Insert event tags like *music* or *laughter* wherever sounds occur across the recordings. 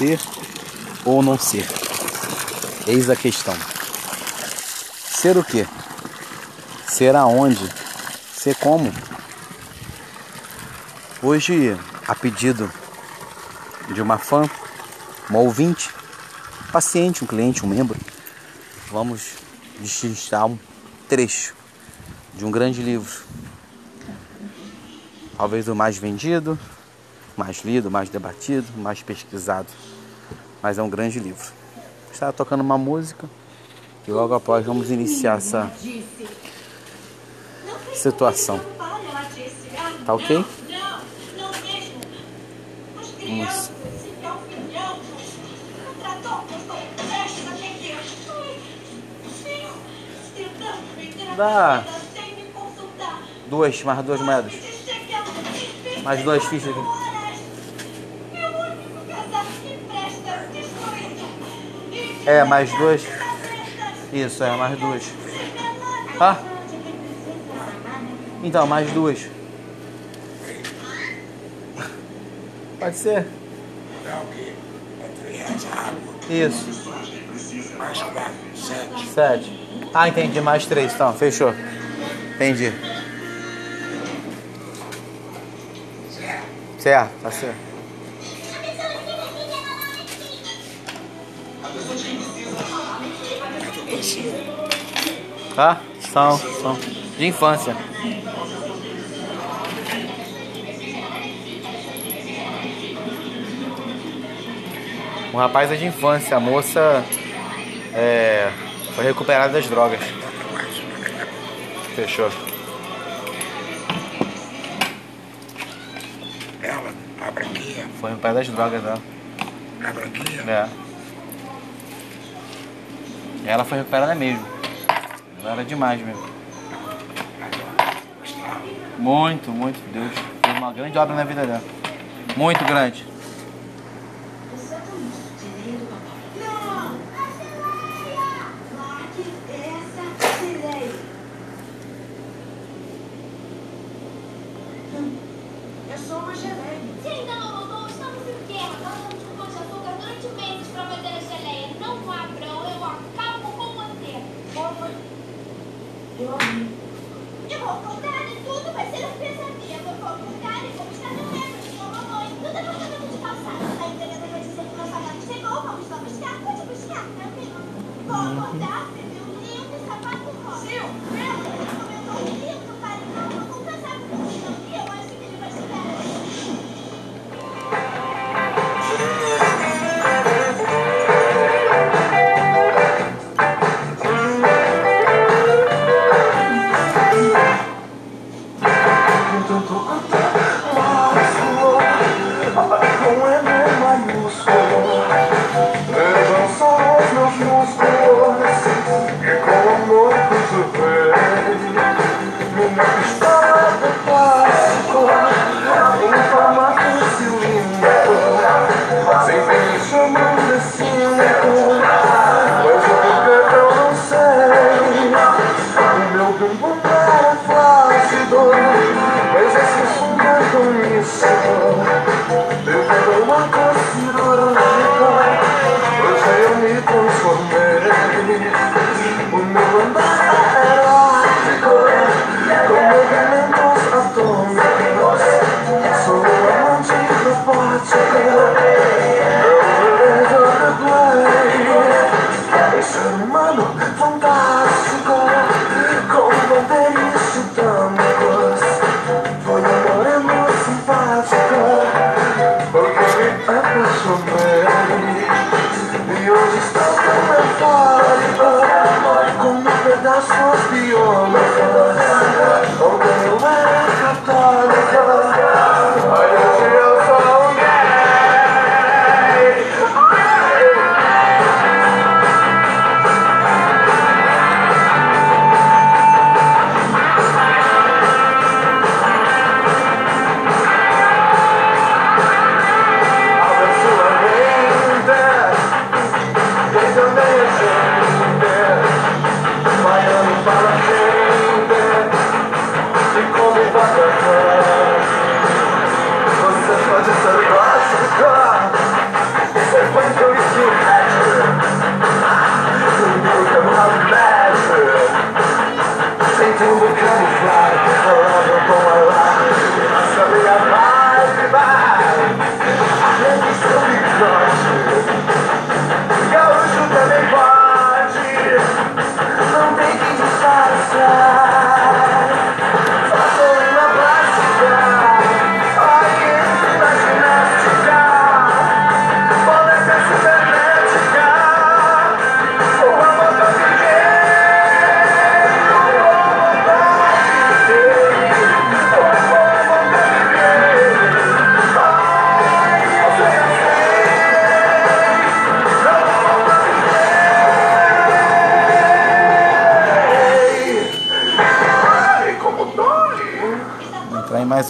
Ser ou não ser? Eis a questão. Ser o quê? Ser aonde? Ser como? Hoje, a pedido de uma fã, uma ouvinte, paciente, um cliente, um membro, vamos destrinchar um trecho de um grande livro. Talvez o mais vendido, mais lido, mais debatido, mais pesquisado. Mas é um grande livro. Está tocando uma música e logo após vamos iniciar essa situação. Tá ok? Vamos. Dá duas, mais duas moedas. Mais duas fichas aqui. É, mais duas. Isso, é, mais duas. Ah? Então, mais duas. Pode ser. Isso. Sete. Ah, entendi. Mais três, então. Fechou. Entendi. Certo, tá certo. Tá? São, são. De infância. O rapaz é de infância, a moça é, foi recuperada das drogas. Fechou. Ela, a branquinha. Foi recuperada das drogas dela. A branquinha? É. Ela foi recuperada mesmo. Era demais mesmo. Muito, muito. Deus fez uma grande obra na vida dela. Muito grande.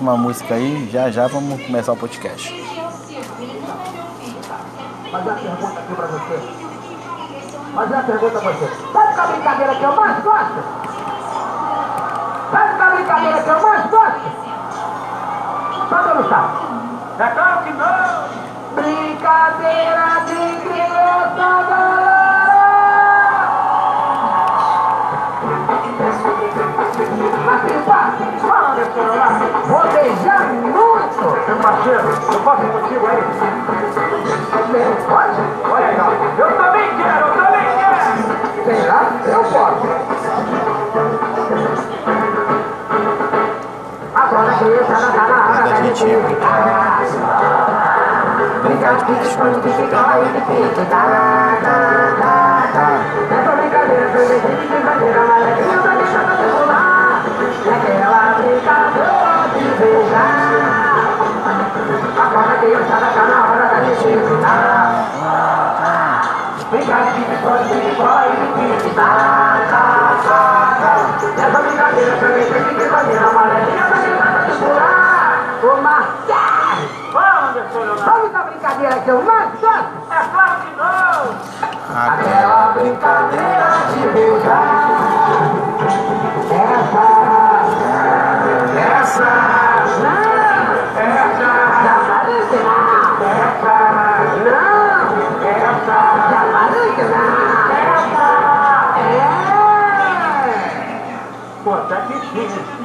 Uma música aí. Já já vamos começar o podcast. Fazer uma pergunta aqui pra você. Fazer uma pergunta pra você. Sabe qual brincadeira que eu mais gosto? Sabe qual brincadeira que eu mais gosto? Sabe ou não sabe? Vou beijar muito! Meu parceiro, eu posso ir contigo aí? Pode? Olha legal. Eu também quero, eu também quero! Sei lá, eu posso. Agora que eu tá na hora Da gente brincar. Brincar de pique-esconde, pique-pega e pique. Tá, tá, tá, tá. Essa brincadeira foi é de que tá na hora da gente brincar. De pique-esconde, pique-bola e pique. Tá, tá, tá, tá. Essa brincadeira foi de brincadeira, mas é que eu tô deixando de pular. Ô, Marcelo! Vamos, meu senhor Sabe a brincadeira Aquela brincadeira de beijar. Essa, essa, essa, é. Que sim.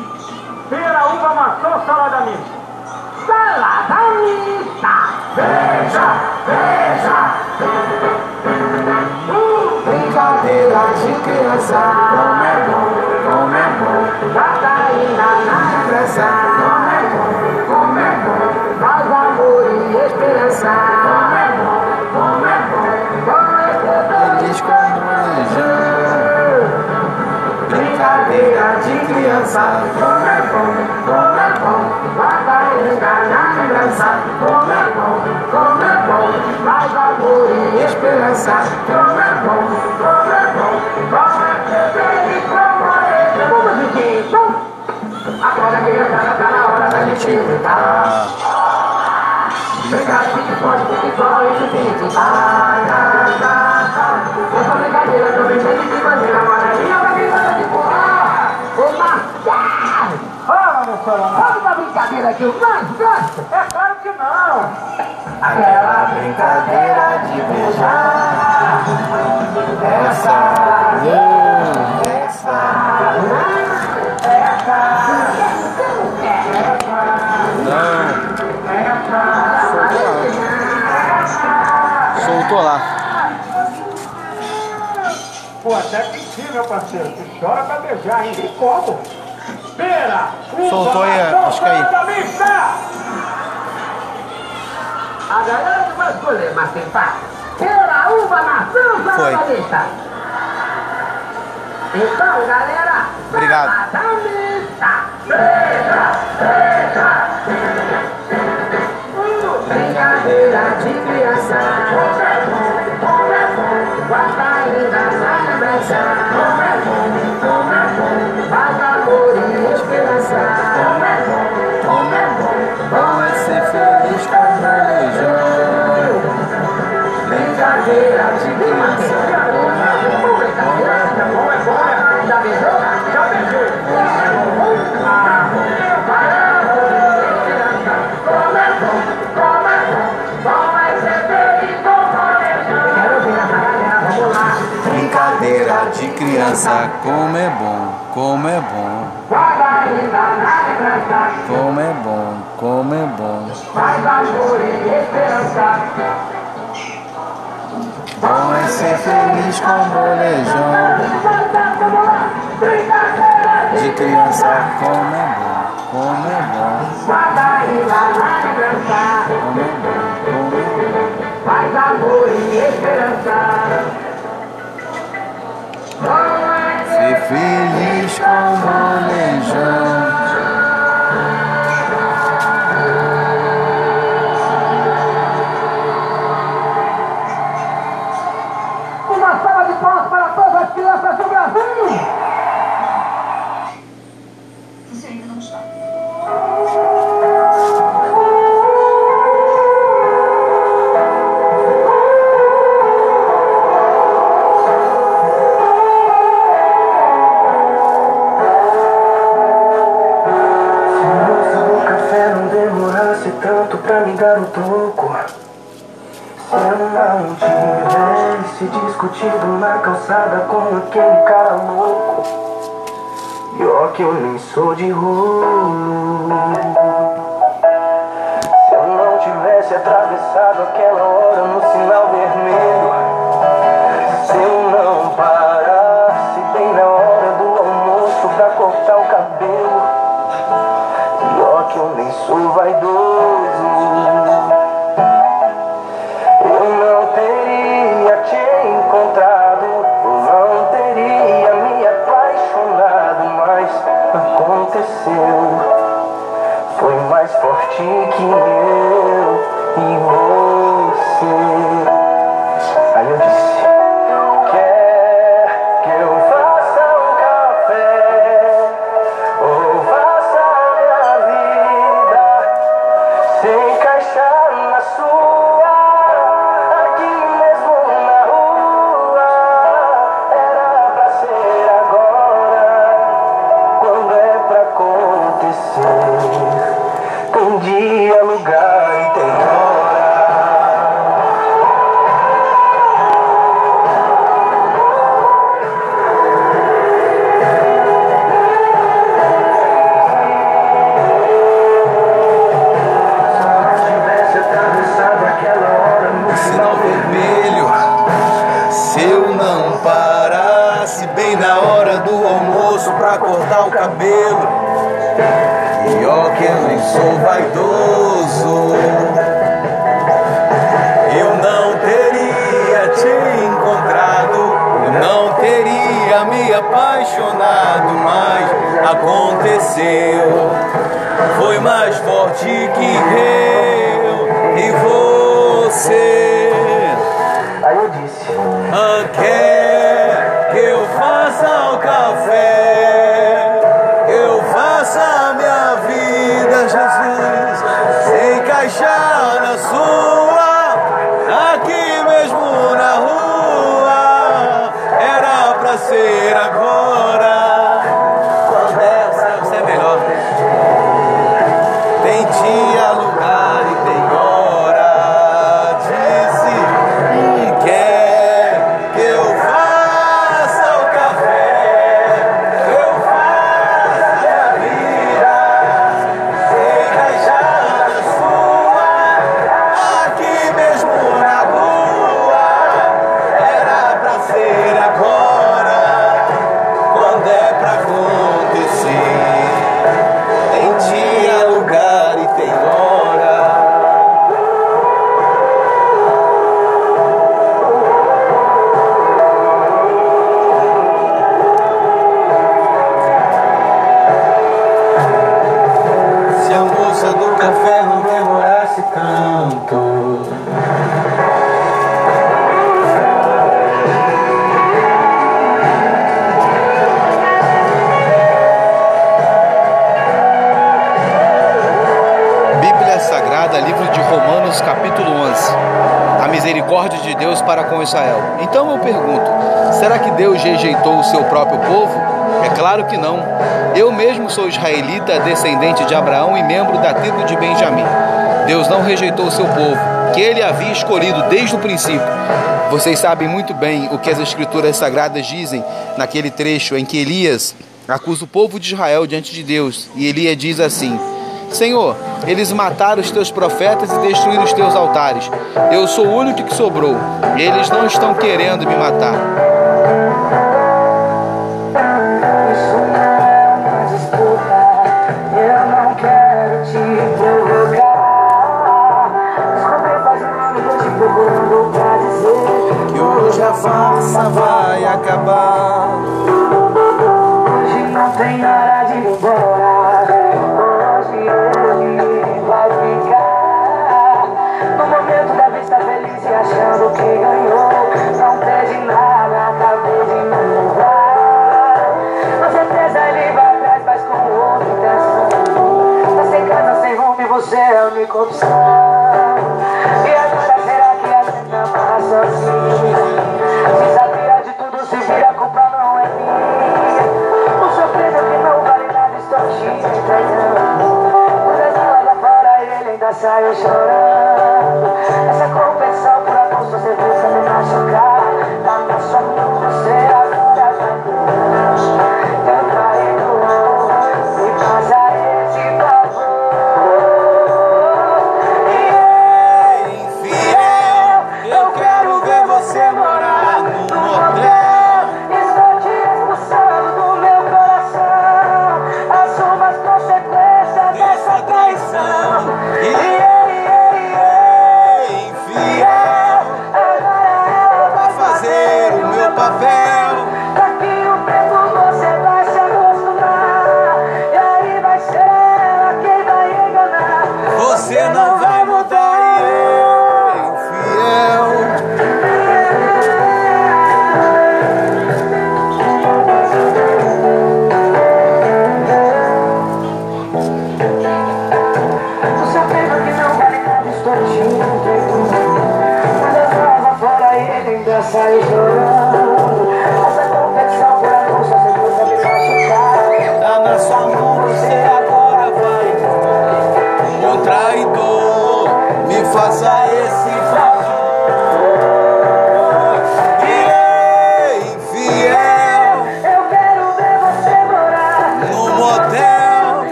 Pera, uva, maçã, salada mista. Salada mista. Beija, beija. Brincadeira de criança. Como é bom, como é bom. Catarina na lembrança. Esperança. Como é bom, como é bom. Com esperança. Feliz como lejão. Brincadeira de criança. Como é bom, como é bom. Catarina na lembrança. Como é bom, como é bom. Faz amor e esperança. Como é bom, Como é bom, como é feliz como é. Vamos. Agora que já tá na hora da gente brincar. Brincar de pique-pode, pique-bola e pique. Tá, tá, tá, tá. Essa brincadeira também tem de maneira amarelinha pra quem gosta de pular. Ô, Marcelo! Fala, meu. Sabe uma brincadeira que eu mais gosto? É claro que não. Aquela brincadeira de beijar. Essa, uh, essa. Não. Soltou lá. Pô, até que sim, meu parceiro. Tu chora pra beijar, hein? E como? Pera! Soltou aí, acho que aí. salada mista! A galera que vai escolher, mas tem pá. Pera, uva, maçã, mista! Então, galera, Obrigado. Beija, beija! Brincadeira de criança Guarda ainda na lembrança criança, como é bom, como é bom, como é bom, como é bom. Bom é ser feliz com o molejão. Vamos lá, brincadeira De criança, como é bom, como é bom, como é bom, como é bom. Faz amor e esperança feliz com o molejão. dar o troco Se eu não tivesse discutido na calçada com aquele cara louco. E que eu nem sou de rolo. Se eu não tivesse atravessado aquela hora no sinal vermelho vaidoso, eu não teria te encontrado, não teria me apaixonado, mas aconteceu. Foi mais forte que eu e você. Aí eu disse. Okay. Será que Deus rejeitou o seu próprio povo? É claro que não. Eu mesmo sou israelita, descendente de Abraão e membro da tribo de Benjamim. Deus não rejeitou o seu povo, que ele havia escolhido desde o princípio. Vocês sabem muito bem o que as escrituras sagradas dizem naquele trecho em que Elias acusa o povo de Israel diante de Deus, e Elias diz assim: Senhor, eles mataram os teus profetas e destruíram os teus altares. Eu sou o único que sobrou. Eles não estão querendo me matar. farsa vai acabar. Saiu chorando.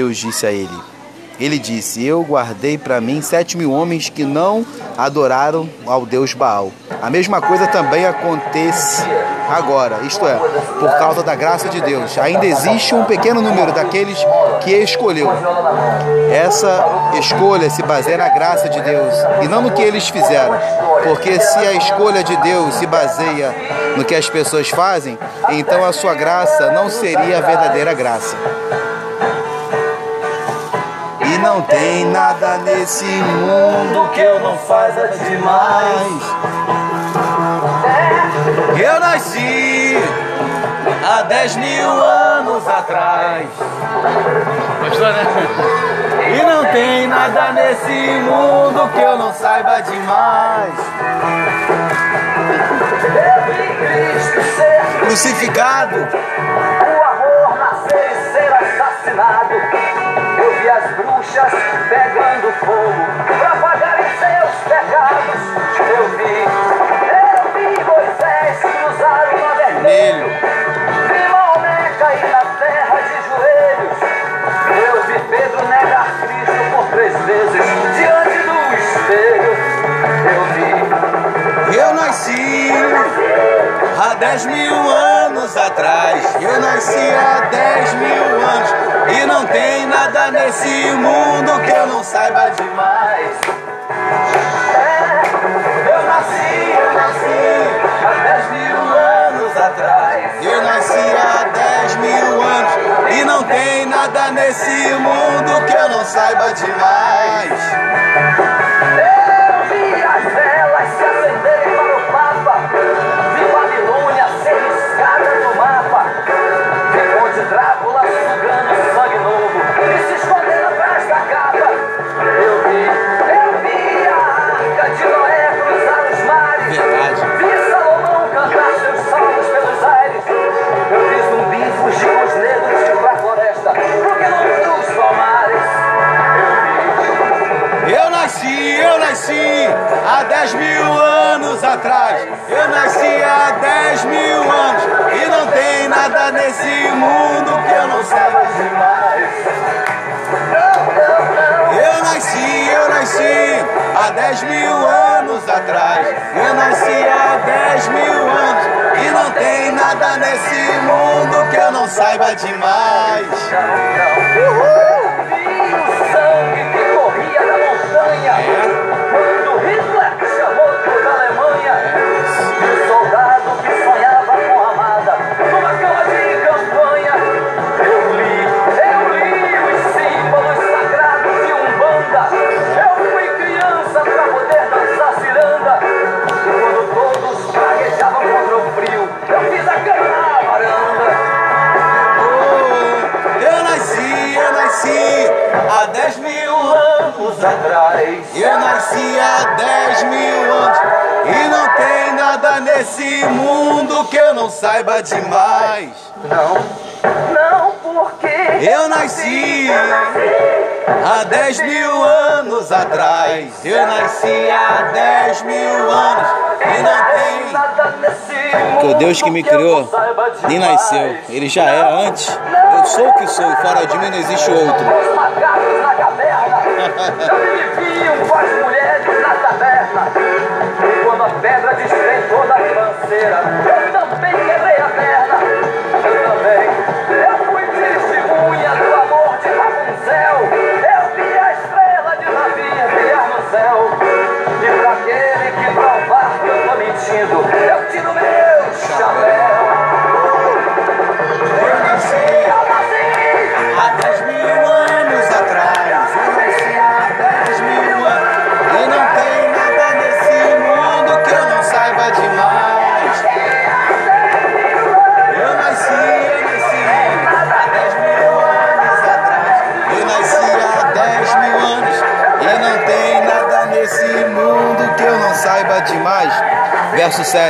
Deus disse a ele? Ele disse: Eu guardei para mim sete mil homens que não adoraram ao Deus Baal. A mesma coisa também acontece agora, isto é, por causa da graça de Deus. Ainda existe um pequeno número daqueles que escolheu. Essa escolha se baseia na graça de Deus e não no que eles fizeram. Porque se a escolha de Deus se baseia no que as pessoas fazem, então a sua graça não seria a verdadeira graça. E não tem nada nesse mundo que eu não faça demais. Eu nasci há 10 mil anos atrás. Gostou, né? E não tem nada nesse mundo que eu não saiba demais. Crucificado, O amor nascer e ser assassinado. As bruxas pegando fogo pra pagarem seus pecados. Eu vi, eu vi Moisés cruzar o mar vermelho. Vi Maomé cair na terra de joelhos. Eu vi Pedro negar Cristo por três vezes diante do espelho. Eu vi. Eu nasci há 10 mil anos atrás. Eu nasci há 10 mil anos. E não tem nada nesse mundo que eu não saiba demais. Eu nasci, eu nasci há 10 mil anos atrás. Eu nasci há 10 mil anos. E não tem nada nesse mundo que eu não saiba demais. Drácula sugando sangue novo e se escondendo atrás da capa. Eu vi, eu vi a arca de Noé cruzar os mares. Verdade. Vi Salomão cantar seus salmos pelos aires. Eu vi zumbis fugir os negros pra floresta, porque não dos palmares. Eu vi. Eu nasci, eu nasci há 10 mil anos atrás. Eu nasci há 10 mil anos. Não tem nada nesse mundo que eu não saiba demais. Eu nasci, eu nasci há 10 mil anos atrás. Eu nasci há 10 mil anos. E não tem nada nesse mundo que eu não saiba demais. Vi nada nesse mundo que eu não saiba demais. Não, não, porque Eu nasci há 10 mil anos atrás. Eu nasci há 10 mil anos e não tem. nada nesse mundo Porque o Deus que me eu não criou saiba nem nasceu, ele já é antes. Eu sou o que sou, e fora de mim não existe outro. Os macacos na caverna, eu me viviam com as mulheres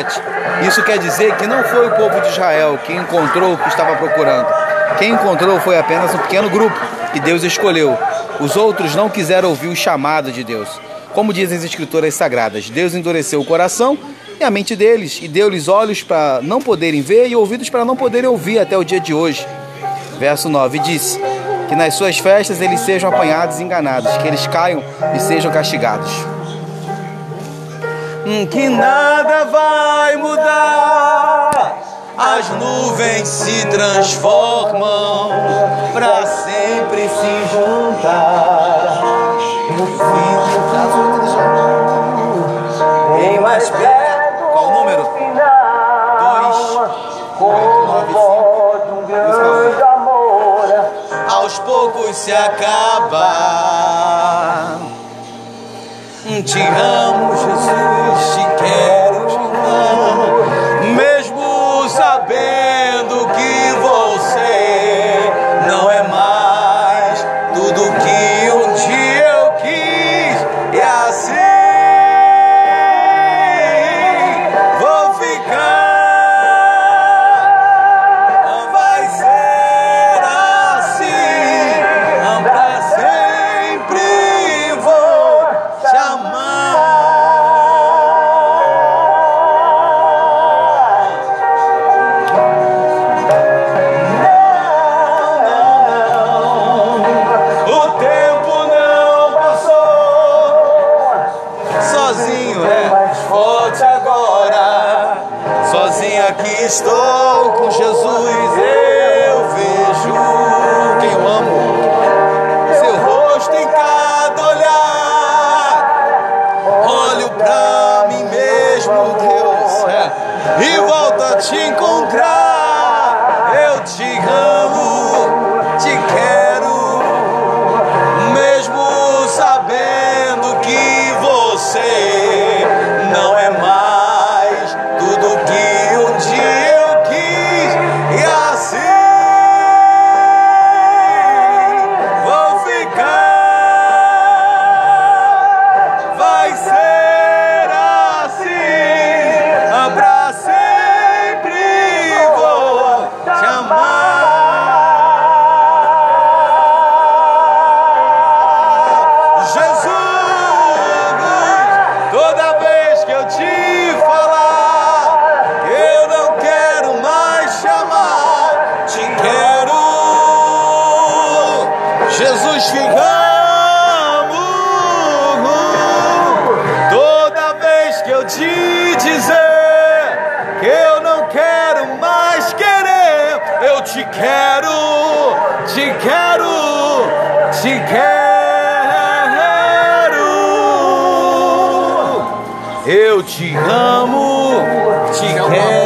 7. Isso quer dizer que não foi o povo de Israel que encontrou o que estava procurando. Quem encontrou foi apenas um pequeno grupo que Deus escolheu. Os outros não quiseram ouvir o chamado de Deus. Como dizem as escrituras sagradas, Deus endureceu o coração e a mente deles e deu-lhes olhos para não poderem ver e ouvidos para não poderem ouvir até o dia de hoje. Verso 9 diz: Que nas suas festas eles sejam apanhados e enganados, que eles caiam e sejam castigados. Hum, Que nada vai mudar, as nuvens se transformam para sempre se juntar. No fim do caso, em mais perto. Qual o número? Dois, Como nove, voz de um grande amor. aos poucos se acaba. Te amo, Jesus, quero te quero, te quero, te quero. Eu te amo, te quero.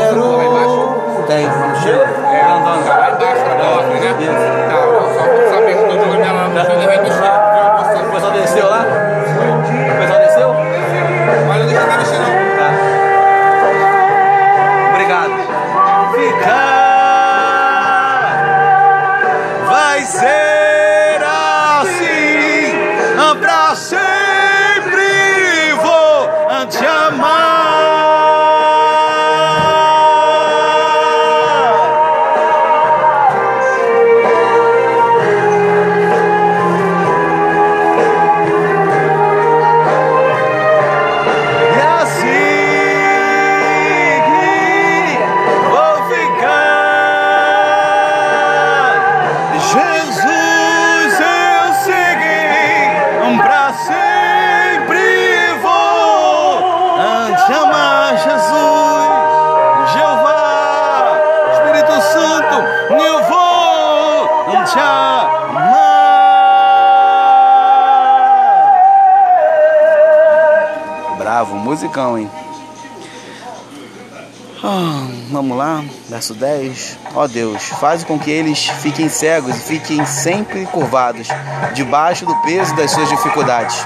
Verso 10. Ó Deus, faz com que eles fiquem cegos e fiquem sempre curvados, debaixo do peso das suas dificuldades.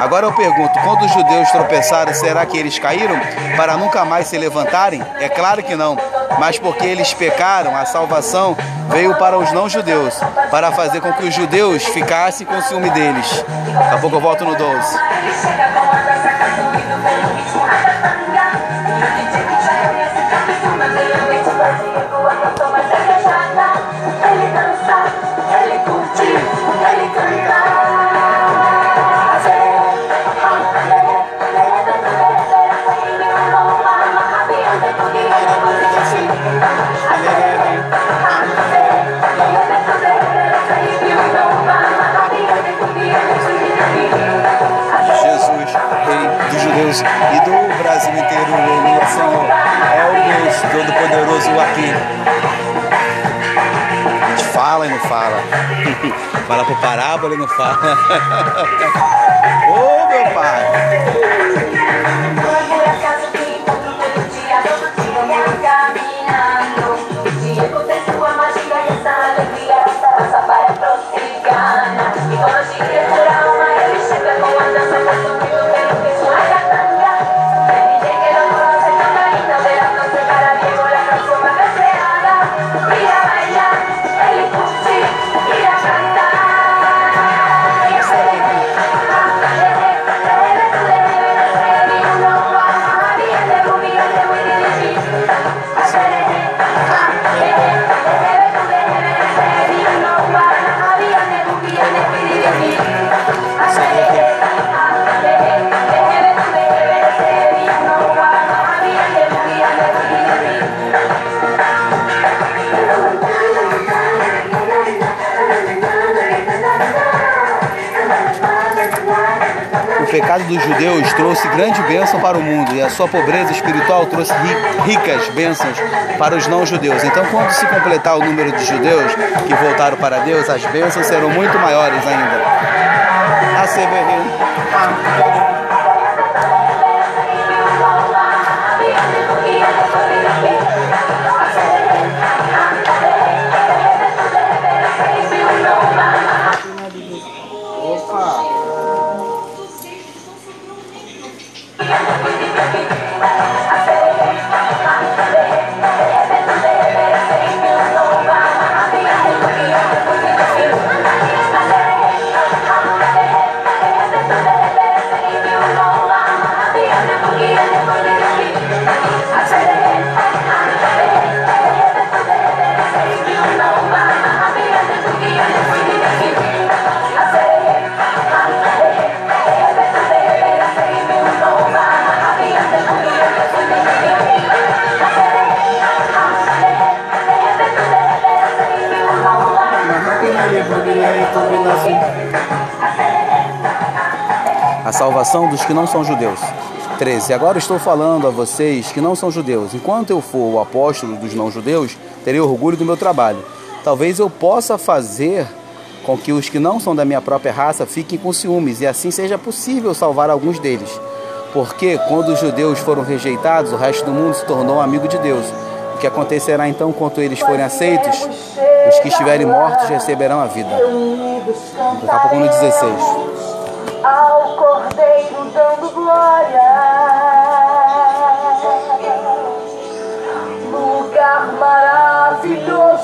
Agora eu pergunto: quando os judeus tropeçaram, será que eles caíram para nunca mais se levantarem? É claro que não, mas porque eles pecaram, a salvação veio para os não-judeus, para fazer com que os judeus ficassem com ciúme deles. Daqui a pouco eu volto no 12. Todo-Poderoso aqui. A gente fala e não fala. *laughs* fala por parábola e não fala. *laughs* Ô meu pai! Judeus trouxe grande bênção para o mundo e a sua pobreza espiritual trouxe ri- ricas bênçãos para os não-judeus. Então, quando se completar o número de judeus que voltaram para Deus, as bênçãos serão muito maiores ainda. A Severino. Salvação dos que não são judeus. 13. Agora estou falando a vocês que não são judeus. Enquanto eu for o apóstolo dos não-judeus, terei orgulho do meu trabalho. Talvez eu possa fazer com que os que não são da minha própria raça fiquem com ciúmes e assim seja possível salvar alguns deles. Porque quando os judeus foram rejeitados, o resto do mundo se tornou amigo de Deus. O que acontecerá então quando eles forem aceitos? Os que estiverem mortos receberão a vida. No 16. Ao Cordeiro dando glória. Lugar maravilhoso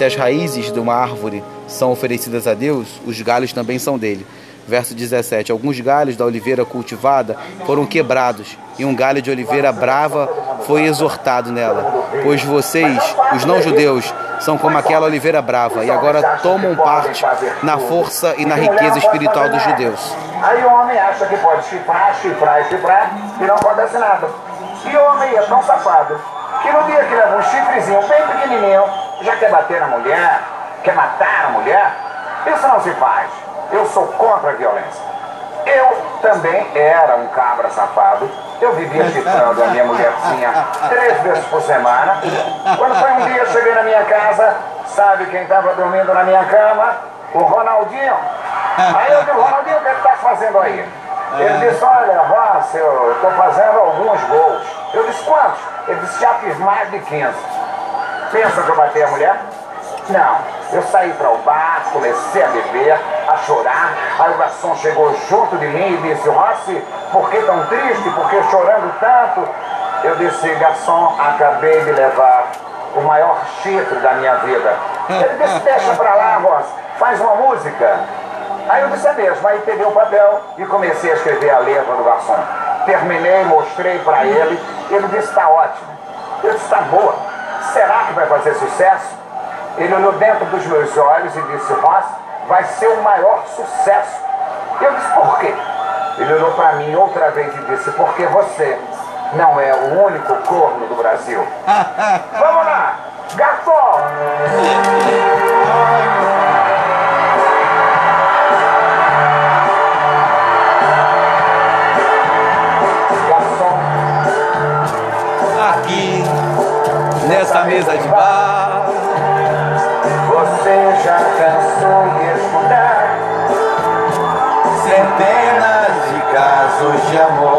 se as raízes de uma árvore são oferecidas a Deus, os galhos também são dele. Verso 17: Alguns galhos da oliveira cultivada foram quebrados, e um galho de oliveira brava foi exortado nela. Pois vocês, os não-judeus, são como aquela oliveira brava, e agora tomam parte na força e na riqueza espiritual dos judeus. Aí o homem acha que pode chifrar, chifrar e chifrar e não acontece nada. E o homem é tão safado que no dia que leva um chifrezinho bem pequenininho, já quer bater na mulher, quer matar a mulher, isso não se faz. Eu sou contra a violência. Eu também era um cabra safado. Eu vivia chifrando a minha mulherzinha três vezes por semana. Quando foi um dia, eu cheguei na minha casa, sabe quem estava dormindo na minha cama? O Ronaldinho. Aí eu disse, Ronaldinho, o que ele está fazendo aí? Ele disse, olha, Ross, eu estou fazendo alguns gols. Eu disse, quantos? Ele disse, já fiz mais de 15. Pensa que eu bati a mulher? Não. Eu saí para o bar, comecei a beber, a chorar. Aí o garçom chegou junto de mim e disse, Rossi, por que tão triste? Por que chorando tanto? Eu disse, garçom, acabei de levar o maior chifre da minha vida. Ele disse, deixa pra lá, moça, faz uma música. Aí eu disse, é mesmo. Aí peguei o papel e comecei a escrever a letra do garçom. Terminei, mostrei pra ele. Ele disse, tá ótimo. Eu disse, tá boa. Será que vai fazer sucesso? Ele olhou dentro dos meus olhos e disse, Ross, vai ser o maior sucesso. Eu disse, por quê? Ele olhou pra mim outra vez e disse, porque você não é o único corno do Brasil. *laughs* Vamos lá! Garçom! Mesa de bar. você já cansou de escutar Centenas de casos de amor.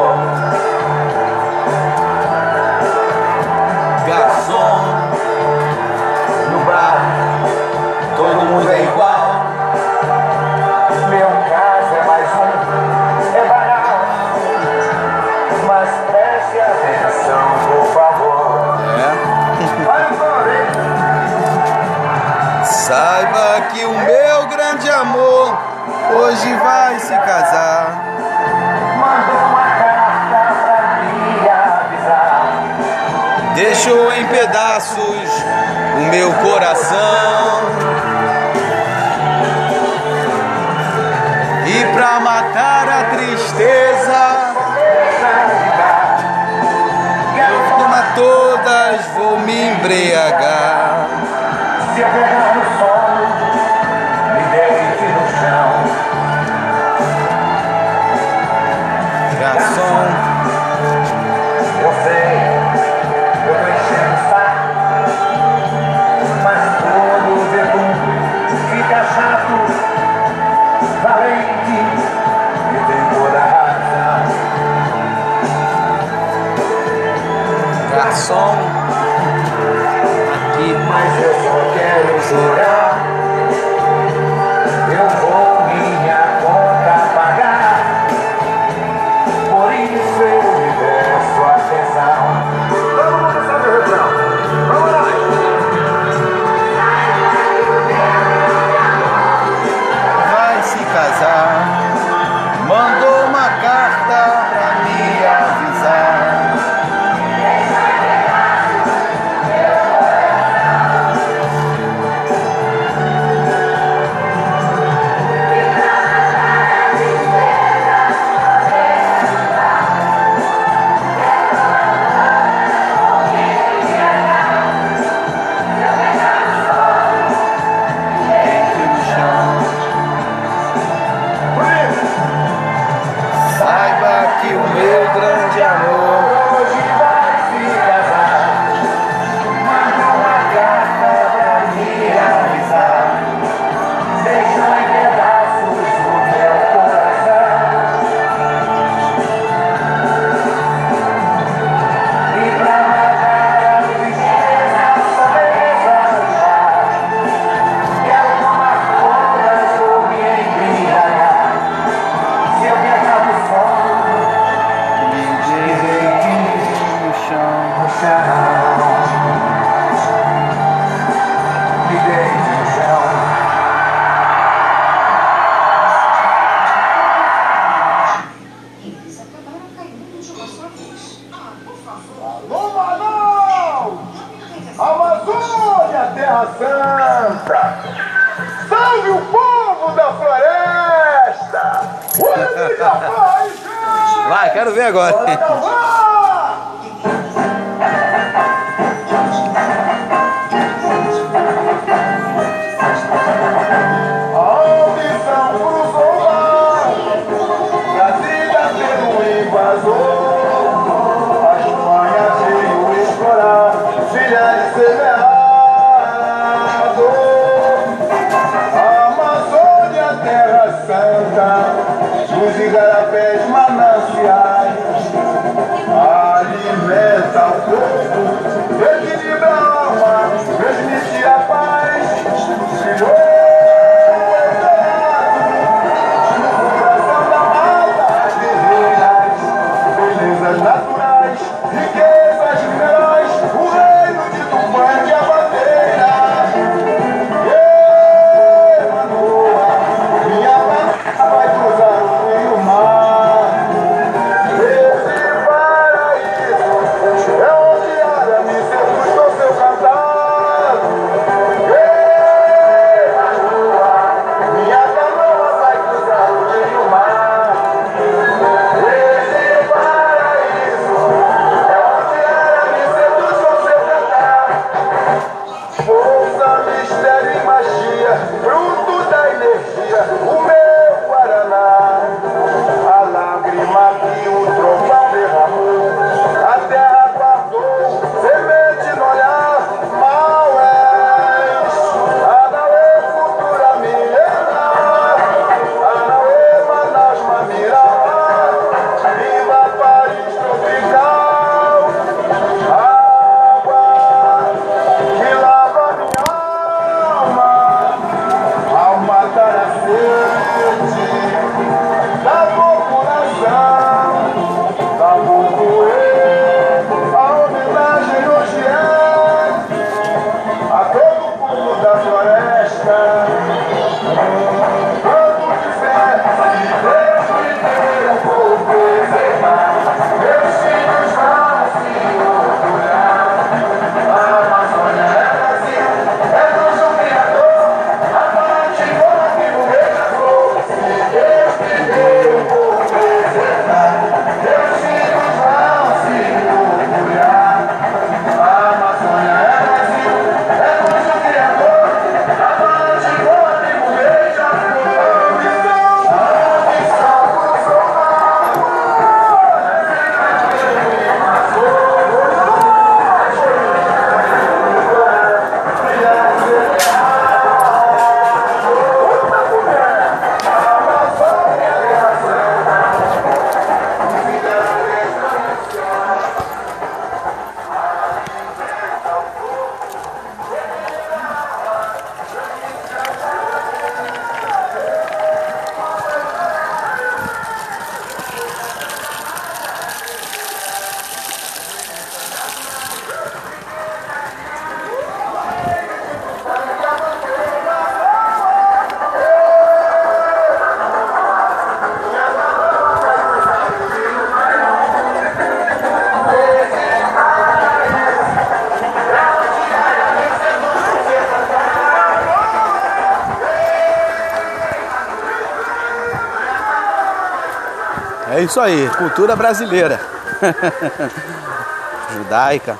É isso aí, cultura brasileira. *laughs* Judaica.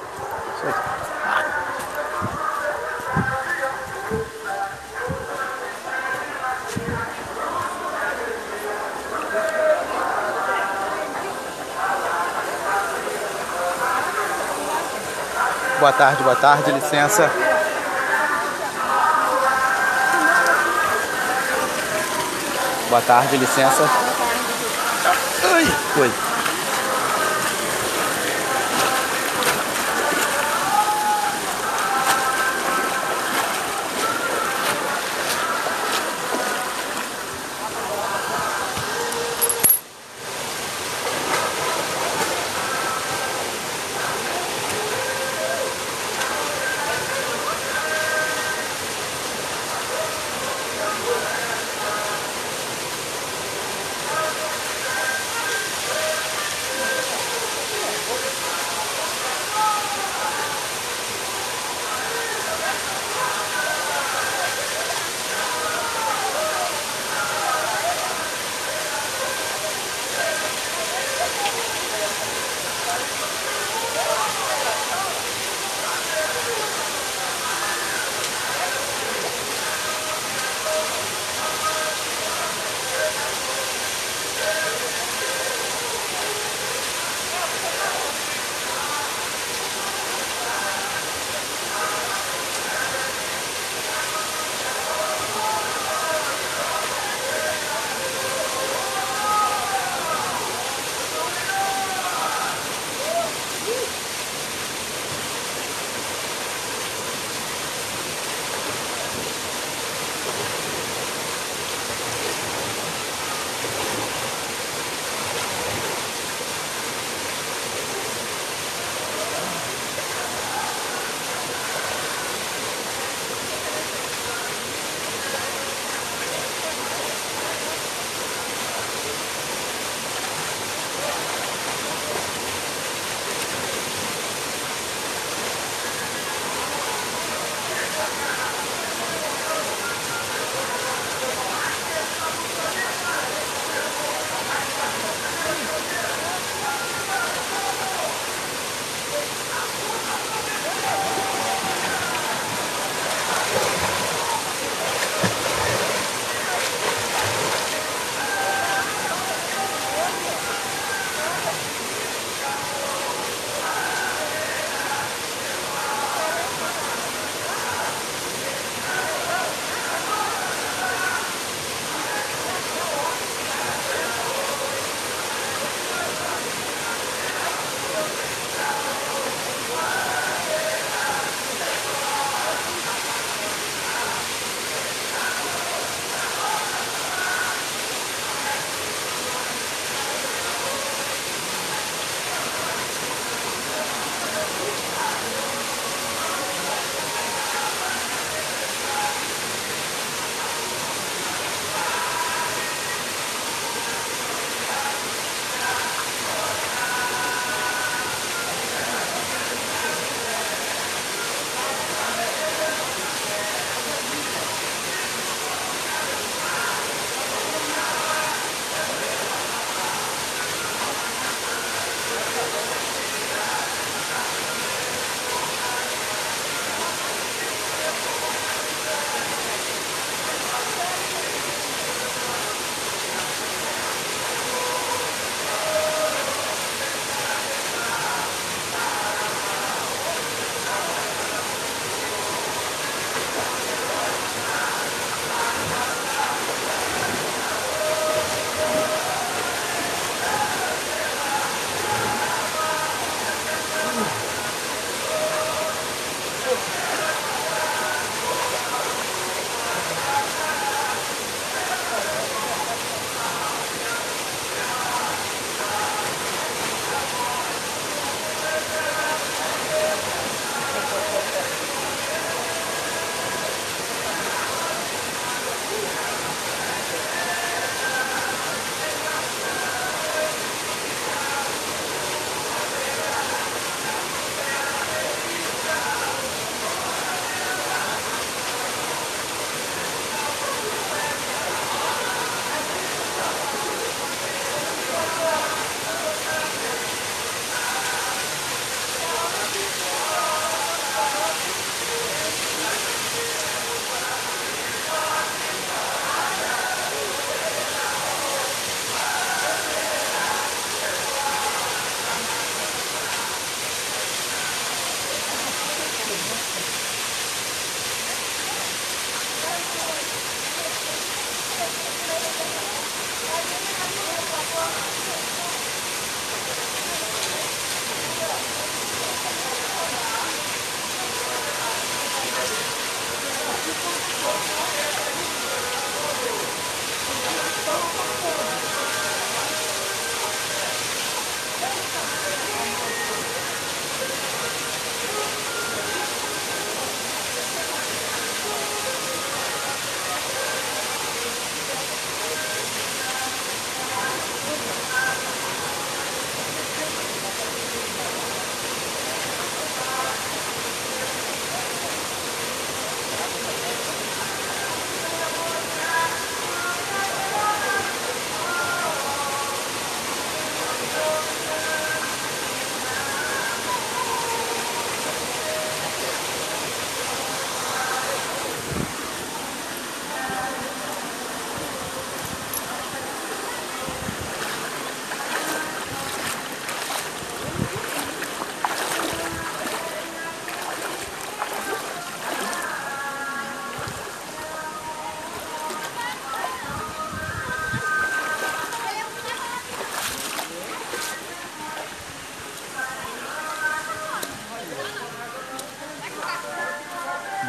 Boa tarde, boa tarde, licença. Boa tarde, licença. Ai,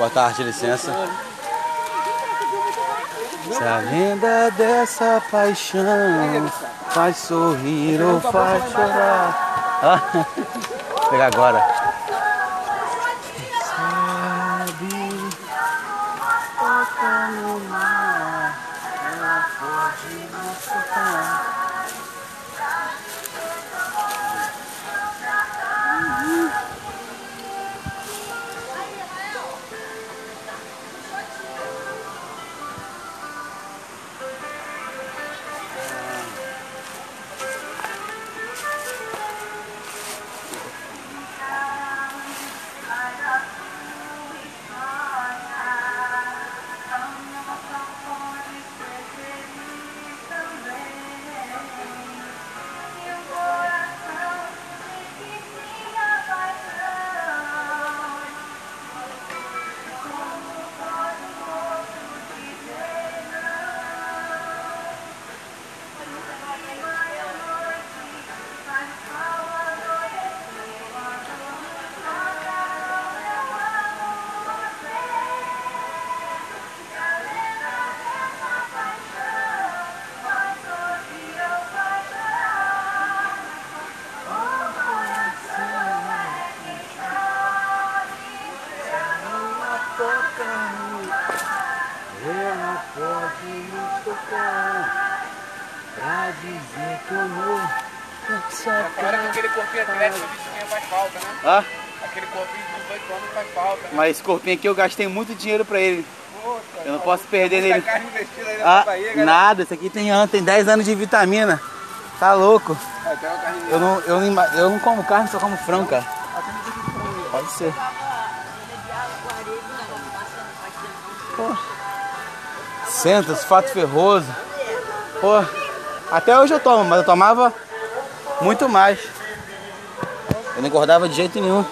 Boa tarde, licença. Se a lenda dessa paixão faz sorrir ou faz chorar. Ah, *laughs* pegar agora. Pra dizer que eu não só Agora que aquele corpinho atlético que tinha faz falta, né? Ah, Aquele corpinho de 18 anos faz falta. Né? mas esse corpinho aqui eu gastei muito dinheiro pra ele. Poxa, Eu não posso perder nele. carne investida aí Ah, barriga. nada, isso aqui tem, tem 10 anos de vitamina. Tá louco. Eu não, eu, não, eu não como carne, só como frango, cara. Pode ser. Pô. Senta, sulfato ferroso. Pô, até hoje eu tomo, mas eu tomava muito mais. Eu não engordava de jeito nenhum.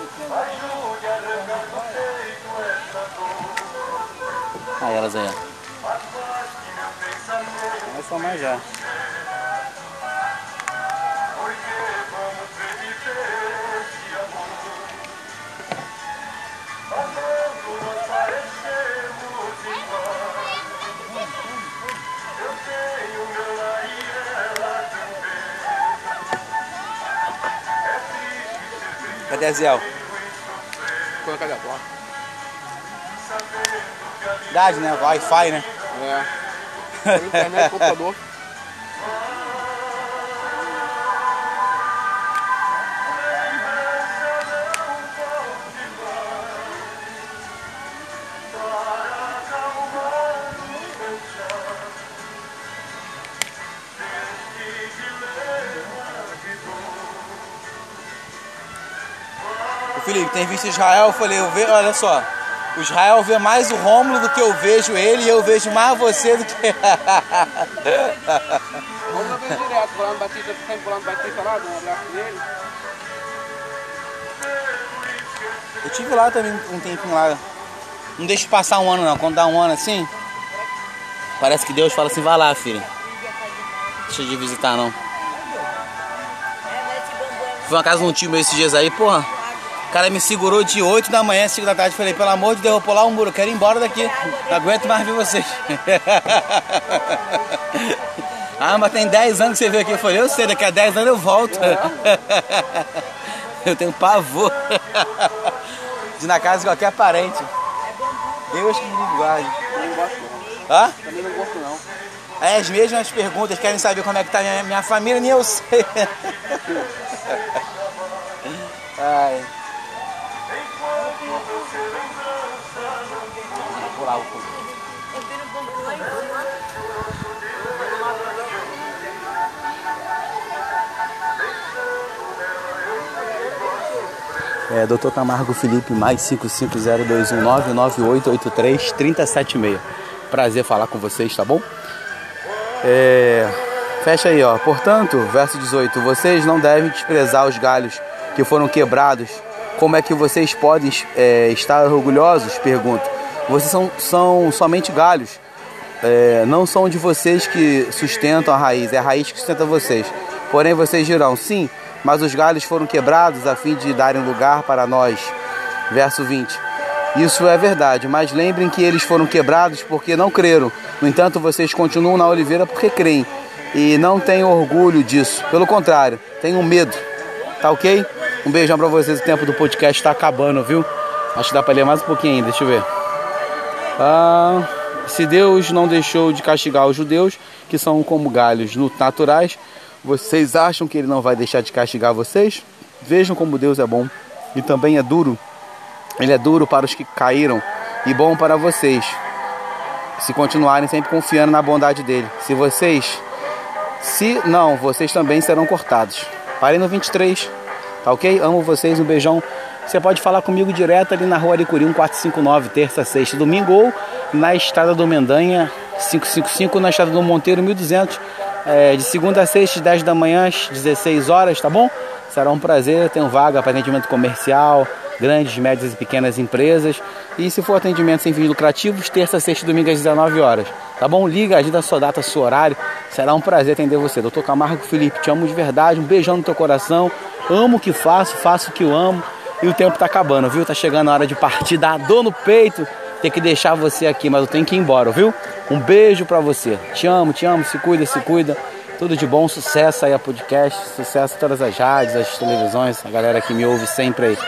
Aí elas aí, ó. Vai somar já. Cadê a Ziel? Colocar da porta. Verdade, né? Wi-Fi, né? É. Internet, computador. *laughs* Visto Israel, eu falei, eu ve, olha só, o Israel vê mais o Rômulo do que eu vejo ele e eu vejo mais você do que. *laughs* Direto, Batista, sempre Batista lá, abraço. Eu tive lá também um tempinho lá. Não deixa passar um ano não, quando dá um ano assim, parece que Deus fala assim, vai lá, filho. Deixa de visitar não. Fui na casa de um tio meu esses dias aí, porra. O cara me segurou de 8 da manhã, 5 da tarde. Falei, pelo amor de Deus, eu vou pular um muro, quero ir embora daqui. Não aguento mais ver vocês. *laughs* ah, mas tem 10 anos que você veio aqui. Eu falei, eu sei, daqui a 10 anos eu volto. *laughs* eu tenho pavor *laughs* de ir na casa de qualquer parente. Deus que me guarde. Hã? Também não gosto não. Aí as mesmas perguntas, querem saber como é que tá minha, minha família, nem eu sei. Ai. É, Dr. Camargo Felipe, mais 550219998833076. Prazer falar com vocês, tá bom? É, fecha aí, ó. Portanto, verso 18: Vocês não devem desprezar os galhos que foram quebrados. Como é que vocês podem é, estar orgulhosos? Pergunto. Vocês são, são somente galhos. É, não são de vocês que sustentam a raiz, é a raiz que sustenta vocês. Porém, vocês dirão: sim, mas os galhos foram quebrados a fim de darem lugar para nós. Verso 20. Isso é verdade, mas lembrem que eles foram quebrados porque não creram. No entanto, vocês continuam na oliveira porque creem. E não tenham orgulho disso. Pelo contrário, tenham medo. Tá ok? Um beijão pra vocês. O tempo do podcast tá acabando, viu? Acho que dá pra ler mais um pouquinho ainda. Deixa eu ver. Ah, se Deus não deixou de castigar os judeus, que são como galhos naturais, vocês acham que Ele não vai deixar de castigar vocês? Vejam como Deus é bom e também é duro. Ele é duro para os que caíram e bom para vocês, se continuarem sempre confiando na bondade dele. Se vocês, se não, vocês também serão cortados. Parei no 23, tá ok? Amo vocês, um beijão. Você pode falar comigo direto ali na rua Aricuri 1459, terça, sexta, domingo, ou na estrada do Mendanha 555, na estrada do Monteiro 1200, é, de segunda a sexta, 10 da manhã, às 16 horas, tá bom? Será um prazer, tenho vaga para atendimento comercial, grandes, médias e pequenas empresas. E se for atendimento sem fins lucrativos, terça, sexta e domingo às 19 horas. Tá bom? Liga, agenda sua data, seu horário. Será um prazer atender você. Doutor Camargo Felipe, te amo de verdade. Um beijão no teu coração. Amo o que faço, faço o que eu amo. E o tempo tá acabando, viu? Tá chegando a hora de partir, dá dor no peito. Ter que deixar você aqui, mas eu tenho que ir embora, viu? Um beijo pra você. Te amo, te amo. Se cuida, se cuida. Tudo de bom, sucesso aí a podcast, sucesso a todas as rádios, as televisões, a galera que me ouve sempre aí.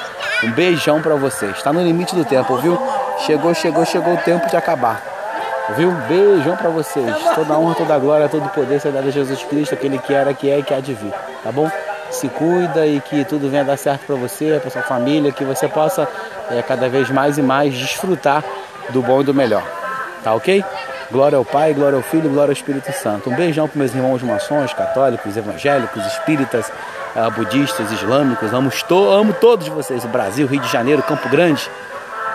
Um beijão pra vocês. Está no limite do tempo, viu? Chegou, chegou, chegou o tempo de acabar. Viu? Beijão pra vocês. Toda honra, toda glória, todo poder ser dado a Jesus Cristo, aquele que era, que é e que há de vir. Tá bom? Se cuida e que tudo venha dar certo pra você, pra sua família, que você possa é, cada vez mais e mais desfrutar do bom e do melhor. Tá ok? Glória ao Pai, glória ao Filho, glória ao Espírito Santo. Um beijão para meus irmãos maçons, católicos, evangélicos, espíritas, uh, budistas, islâmicos. Amo, amo todos vocês. Brasil, Rio de Janeiro, Campo Grande.